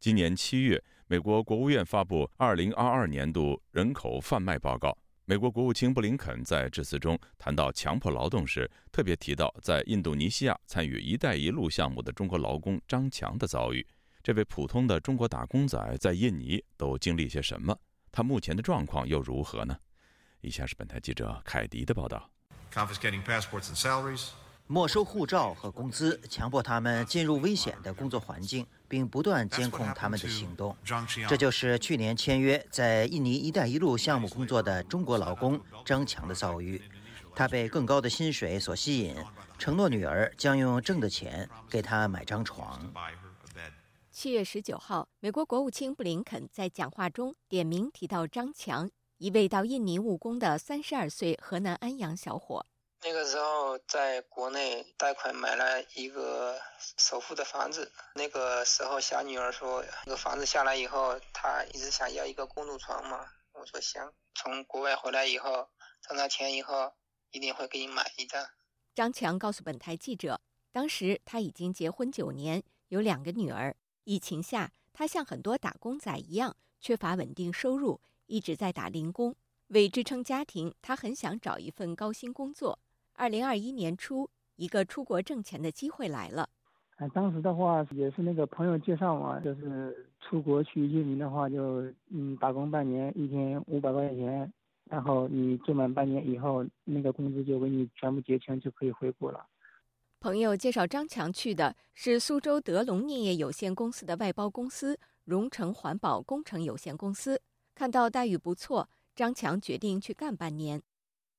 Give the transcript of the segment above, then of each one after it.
今年七月，美国国务院发布《二零二二年度人口贩卖报告》。美国国务卿布林肯在致辞中谈到强迫劳动时，特别提到在印度尼西亚参与“一带一路”项目的中国劳工张强的遭遇。这位普通的中国打工仔在印尼都经历些什么？他目前的状况又如何呢？以下是本台记者凯迪的报道。没收护照和工资，强迫他们进入危险的工作环境，并不断监控他们的行动。这就是去年签约在印尼“一带一路”项目工作的中国劳工张强的遭遇。他被更高的薪水所吸引，承诺女儿将用挣的钱给他买张床。七月十九号，美国国务卿布林肯在讲话中点名提到张强，一位到印尼务工的三十二岁河南安阳小伙。那个时候在国内贷款买了一个首付的房子。那个时候小女儿说，那个房子下来以后，她一直想要一个公主床嘛。我说行，从国外回来以后挣到钱以后，一定会给你买一张。张强告诉本台记者，当时他已经结婚九年，有两个女儿。疫情下，他像很多打工仔一样，缺乏稳定收入，一直在打零工。为支撑家庭，他很想找一份高薪工作。二零二一年初，一个出国挣钱的机会来了。哎，当时的话也是那个朋友介绍嘛，就是出国去印尼的话，就嗯打工半年，一天五百块钱，然后你做满半年以后，那个工资就给你全部结清，就可以回国了。朋友介绍张强去的是苏州德龙镍业有限公司的外包公司荣成环保工程有限公司，看到待遇不错，张强决定去干半年。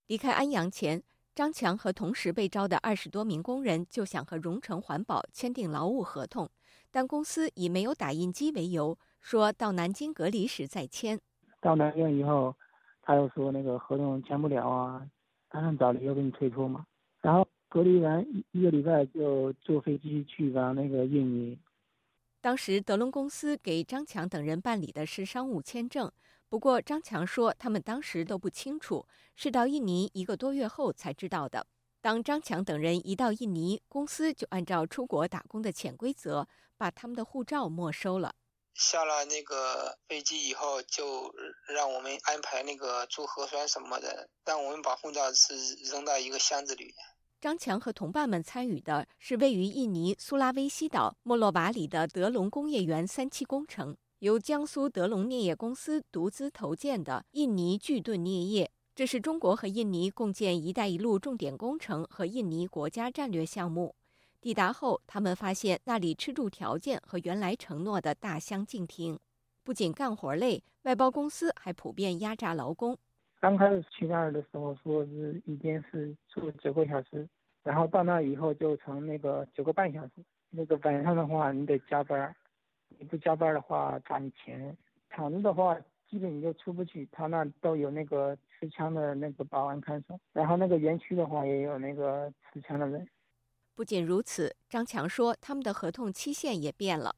离开安阳前。张强和同时被招的二十多名工人就想和荣成环保签订劳务合同，但公司以没有打印机为由，说到南京隔离时再签。到南京以后，他又说那个合同签不了啊，他们找理由给你退出嘛。然后隔离完一个礼拜就坐飞机去往那个印尼。当时德隆公司给张强等人办理的是商务签证。不过，张强说他们当时都不清楚，是到印尼一个多月后才知道的。当张强等人一到印尼，公司就按照出国打工的潜规则，把他们的护照没收了。下了那个飞机以后，就让我们安排那个做核酸什么的，让我们把护照是扔到一个箱子里。张强和同伴们参与的是位于印尼苏拉威西岛莫洛瓦里的德隆工业园三期工程。由江苏德隆镍业公司独资投建的印尼巨盾镍业，这是中国和印尼共建“一带一路”重点工程和印尼国家战略项目。抵达后，他们发现那里吃住条件和原来承诺的大相径庭。不仅干活累，外包公司还普遍压榨劳工。刚开始去那儿的时候，说是一天是做九个小时，然后到那以后就成那个九个半小时。那个晚上的话，你得加班。你不加班的话，罚你钱。厂子的话，基本你就出不去，他那都有那个持枪的那个保安看守。然后那个园区的话，也有那个持枪的人。不仅如此，张强说，他们的合同期限也变了。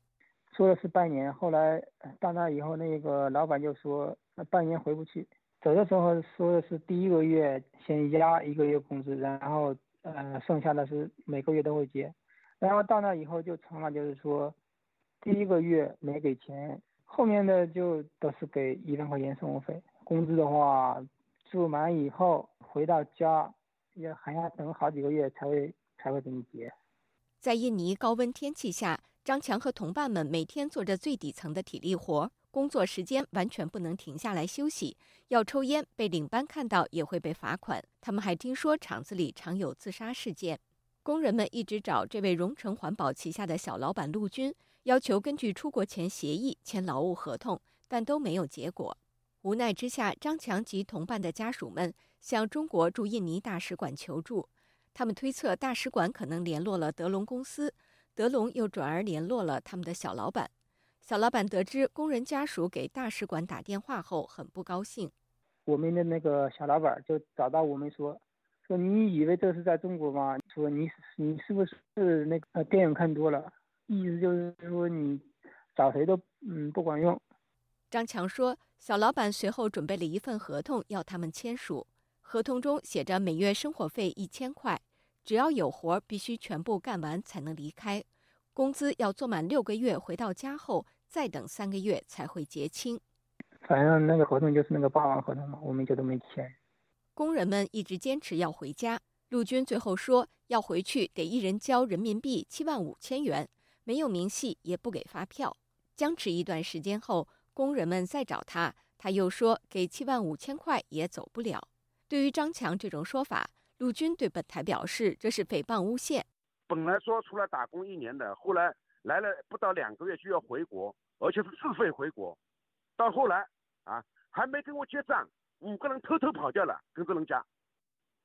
说的是半年，后来到那以后，那个老板就说，那半年回不去。走的时候说的是第一个月先压一个月工资，然后呃剩下的是每个月都会结。然后到那以后就成了，就是说。第一个月没给钱，后面的就都是给一万块钱生活费。工资的话，住满以后回到家，也还要等好几个月才会才会给你结。在印尼高温天气下，张强和同伴们每天做着最底层的体力活，工作时间完全不能停下来休息。要抽烟，被领班看到也会被罚款。他们还听说厂子里常有自杀事件。工人们一直找这位荣成环保旗下的小老板陆军。要求根据出国前协议签劳务合同，但都没有结果。无奈之下，张强及同伴的家属们向中国驻印尼大使馆求助。他们推测大使馆可能联络了德隆公司，德隆又转而联络了他们的小老板。小老板得知工人家属给大使馆打电话后，很不高兴。我们的那个小老板就找到我们说：“说你以为这是在中国吗？说你你是不是那个电影看多了？”意思就是说，你找谁都嗯不管用。张强说，小老板随后准备了一份合同要他们签署，合同中写着每月生活费一千块，只要有活必须全部干完才能离开，工资要做满六个月回到家后再等三个月才会结清。反正那个合同就是那个霸王合同嘛，我们就都没签。工人们一直坚持要回家，陆军最后说要回去得一人交人民币七万五千元，没有明细也不给发票。僵持一段时间后，工人们再找他，他又说给七万五千块也走不了。对于张强这种说法，陆军对本台表示这是诽谤诬陷。本来说出来打工一年的，后来来了不到两个月就要回国，而且是自费回国，到后来。啊，还没跟我结账，五个人偷偷跑掉了，跟这人家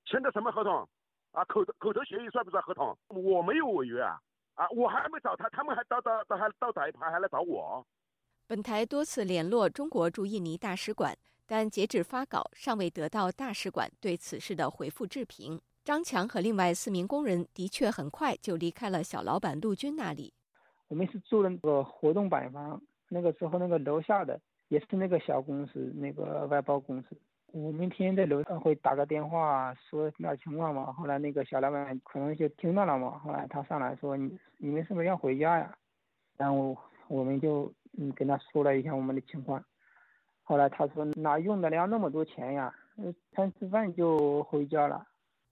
签的什么合同？啊，口头口头协议算不算合同？我没有违约啊！啊，我还没找他，他们还到到到还到打一耙，还来找我。本台多次联络中国驻印尼大使馆，但截止发稿尚未得到大使馆对此事的回复置评。张强和另外四名工人的确很快就离开了小老板陆军那里。我们是住那个活动板房，那个时候那个楼下的。也是那个小公司，那个外包公司。我明天天在楼上会打个电话说那情况嘛。后来那个小老板可能就听到了嘛。后来他上来说：“你你们是不是要回家呀？”然后我们就嗯跟他说了一下我们的情况。后来他说：“哪用得了那么多钱呀？餐吃饭就回家了。”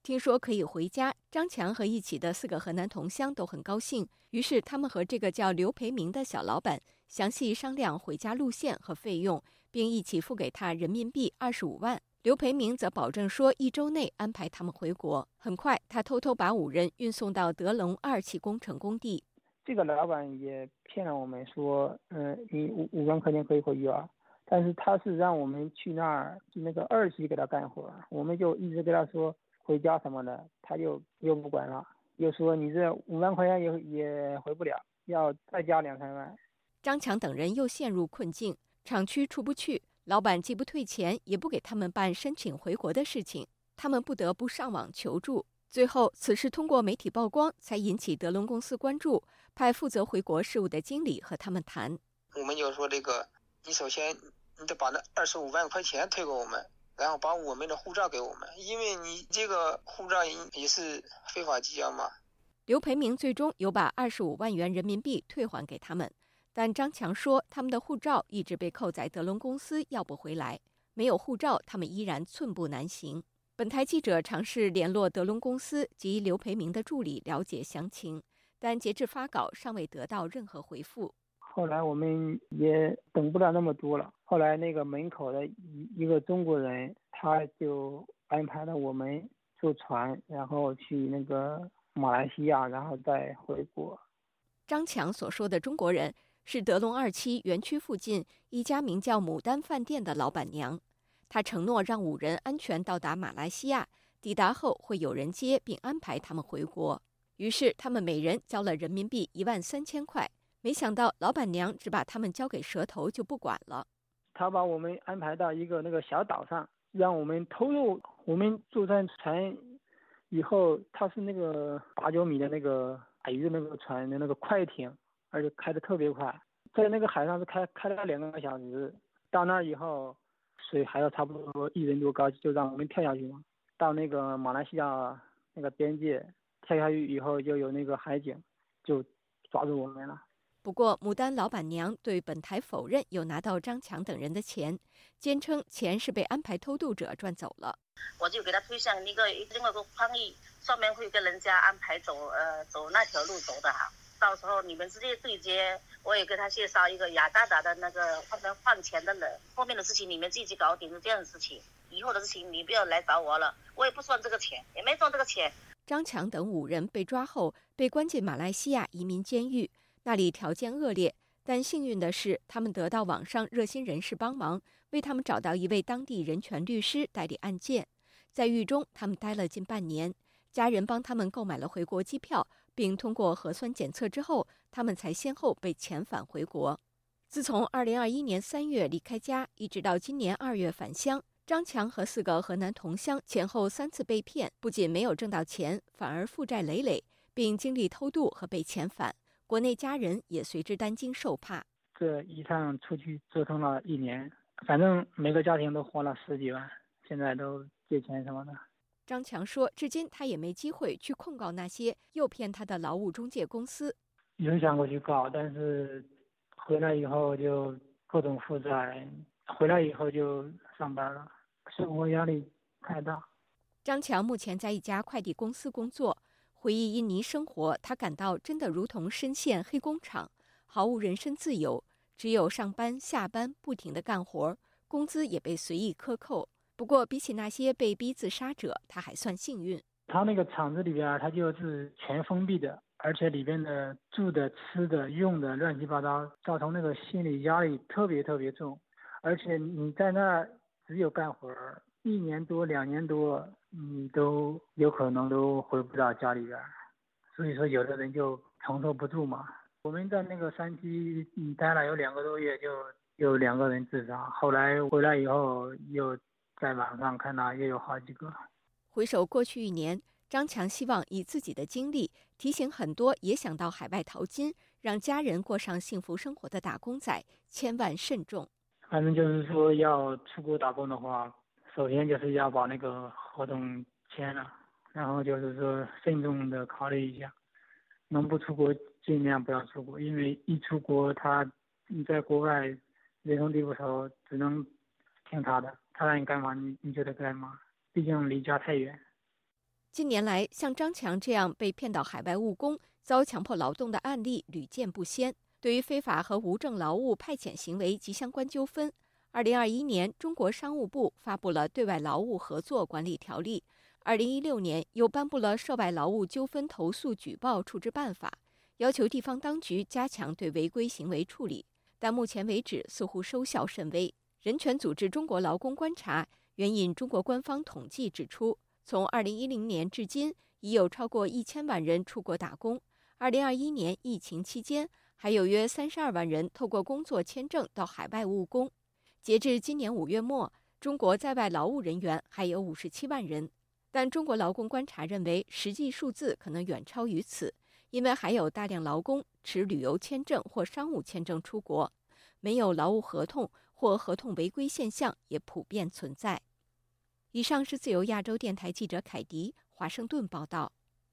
听说可以回家，张强和一起的四个河南同乡都很高兴。于是他们和这个叫刘培明的小老板。详细商量回家路线和费用，并一起付给他人民币二十五万。刘培明则保证说，一周内安排他们回国。很快，他偷偷把五人运送到德龙二期工程工地。这个老板也骗了我们说，嗯，你五五万块钱可以回去啊，但是他是让我们去那儿那个二期给他干活，我们就一直跟他说回家什么的，他就又不管了，又说你这五万块钱也也回不了，要再加两三万。张强等人又陷入困境，厂区出不去，老板既不退钱，也不给他们办申请回国的事情，他们不得不上网求助。最后，此事通过媒体曝光，才引起德隆公司关注，派负责回国事务的经理和他们谈。我们就说这个，你首先你得把那二十五万块钱退给我们，然后把我们的护照给我们，因为你这个护照也是非法寄押嘛。刘培明最终有把二十五万元人民币退还给他们。但张强说，他们的护照一直被扣在德隆公司，要不回来。没有护照，他们依然寸步难行。本台记者尝试联络德隆公司及刘培明的助理了解详情，但截至发稿，尚未得到任何回复。后来我们也等不了那么多了。后来那个门口的一一个中国人，他就安排了我们坐船，然后去那个马来西亚，然后再回国。张强所说的中国人。是德隆二期园区附近一家名叫牡丹饭店的老板娘，她承诺让五人安全到达马来西亚，抵达后会有人接并安排他们回国。于是他们每人交了人民币一万三千块。没想到老板娘只把他们交给蛇头就不管了。他把我们安排到一个那个小岛上，让我们偷渡。我们坐上船以后，他是那个八九米的那个矮的那个船的那个快艇。而且开的特别快，在那个海上是开开了两个小时，到那儿以后，水还要差不多一人多高，就让我们跳下去嘛。到那个马来西亚那个边界，跳下去以后就有那个海警，就抓住我们了。不过牡丹老板娘对本台否认有拿到张强等人的钱，坚称钱是被安排偷渡者赚走了。我就给他推向一个另外一个宽域，上面会跟人家安排走呃走那条路走的哈。到时候你们直接对接，我也给他介绍一个雅达达的那个换成换钱的人，后面的事情你们自己搞定是这样的事情，以后的事情你不要来找我了，我也不赚这个钱，也没赚这个钱。张强等五人被抓后被关进马来西亚移民监狱，那里条件恶劣，但幸运的是他们得到网上热心人士帮忙，为他们找到一位当地人权律师代理案件。在狱中，他们待了近半年，家人帮他们购买了回国机票。并通过核酸检测之后，他们才先后被遣返回国。自从2021年3月离开家，一直到今年2月返乡，张强和四个河南同乡前后三次被骗，不仅没有挣到钱，反而负债累累，并经历偷渡和被遣返。国内家人也随之担惊受怕。这一趟出去折腾了一年，反正每个家庭都花了十几万，现在都借钱什么的。张强说：“至今他也没机会去控告那些诱骗他的劳务中介公司。有想过去告，但是回来以后就各种负债，回来以后就上班了，生活压力太大。张强目前在一家快递公司工作，回忆印尼生活，他感到真的如同深陷黑工厂，毫无人身自由，只有上班下班不停的干活，工资也被随意克扣。不过比起那些被逼自杀者，他还算幸运。他那个厂子里边，他就是全封闭的，而且里边的住的、吃的、用的乱七八糟，造成那个心理压力特别特别重，而且你在那只有干活。一年多、两年多，你都有可能都回不到家里边，所以说有的人就承受不住嘛。我们在那个山区待了有两个多月，就有两个人自杀。后来回来以后，又在网上看到也有好几个。回首过去一年，张强希望以自己的经历提醒很多也想到海外淘金、让家人过上幸福生活的打工仔，千万慎重。反正就是说，要出国打工的话。首先就是要把那个合同签了，然后就是说慎重的考虑一下，能不出国尽量不要出国，因为一出国他在国外人生地不熟，只能听他的，他让你干嘛你你就得干嘛，毕竟离家太远。近年来，像张强这样被骗到海外务工、遭强迫劳动的案例屡见不鲜。对于非法和无证劳务派遣行为及相关纠纷。二零二一年，中国商务部发布了《对外劳务合作管理条例》；二零一六年，又颁布了《涉外劳务纠纷投诉举报处置办法》，要求地方当局加强对违规行为处理。但目前为止，似乎收效甚微。人权组织中国劳工观察援引中国官方统计指出，从二零一零年至今，已有超过一千万人出国打工。二零二一年疫情期间，还有约三十二万人透过工作签证到海外务工。截至今年五月末，中国在外劳务人员还有五十七万人，但中国劳工观察认为，实际数字可能远超于此，因为还有大量劳工持旅游签证或商务签证出国，没有劳务合同或合同违规现象也普遍存在。以上是自由亚洲电台记者凯迪华盛顿报道。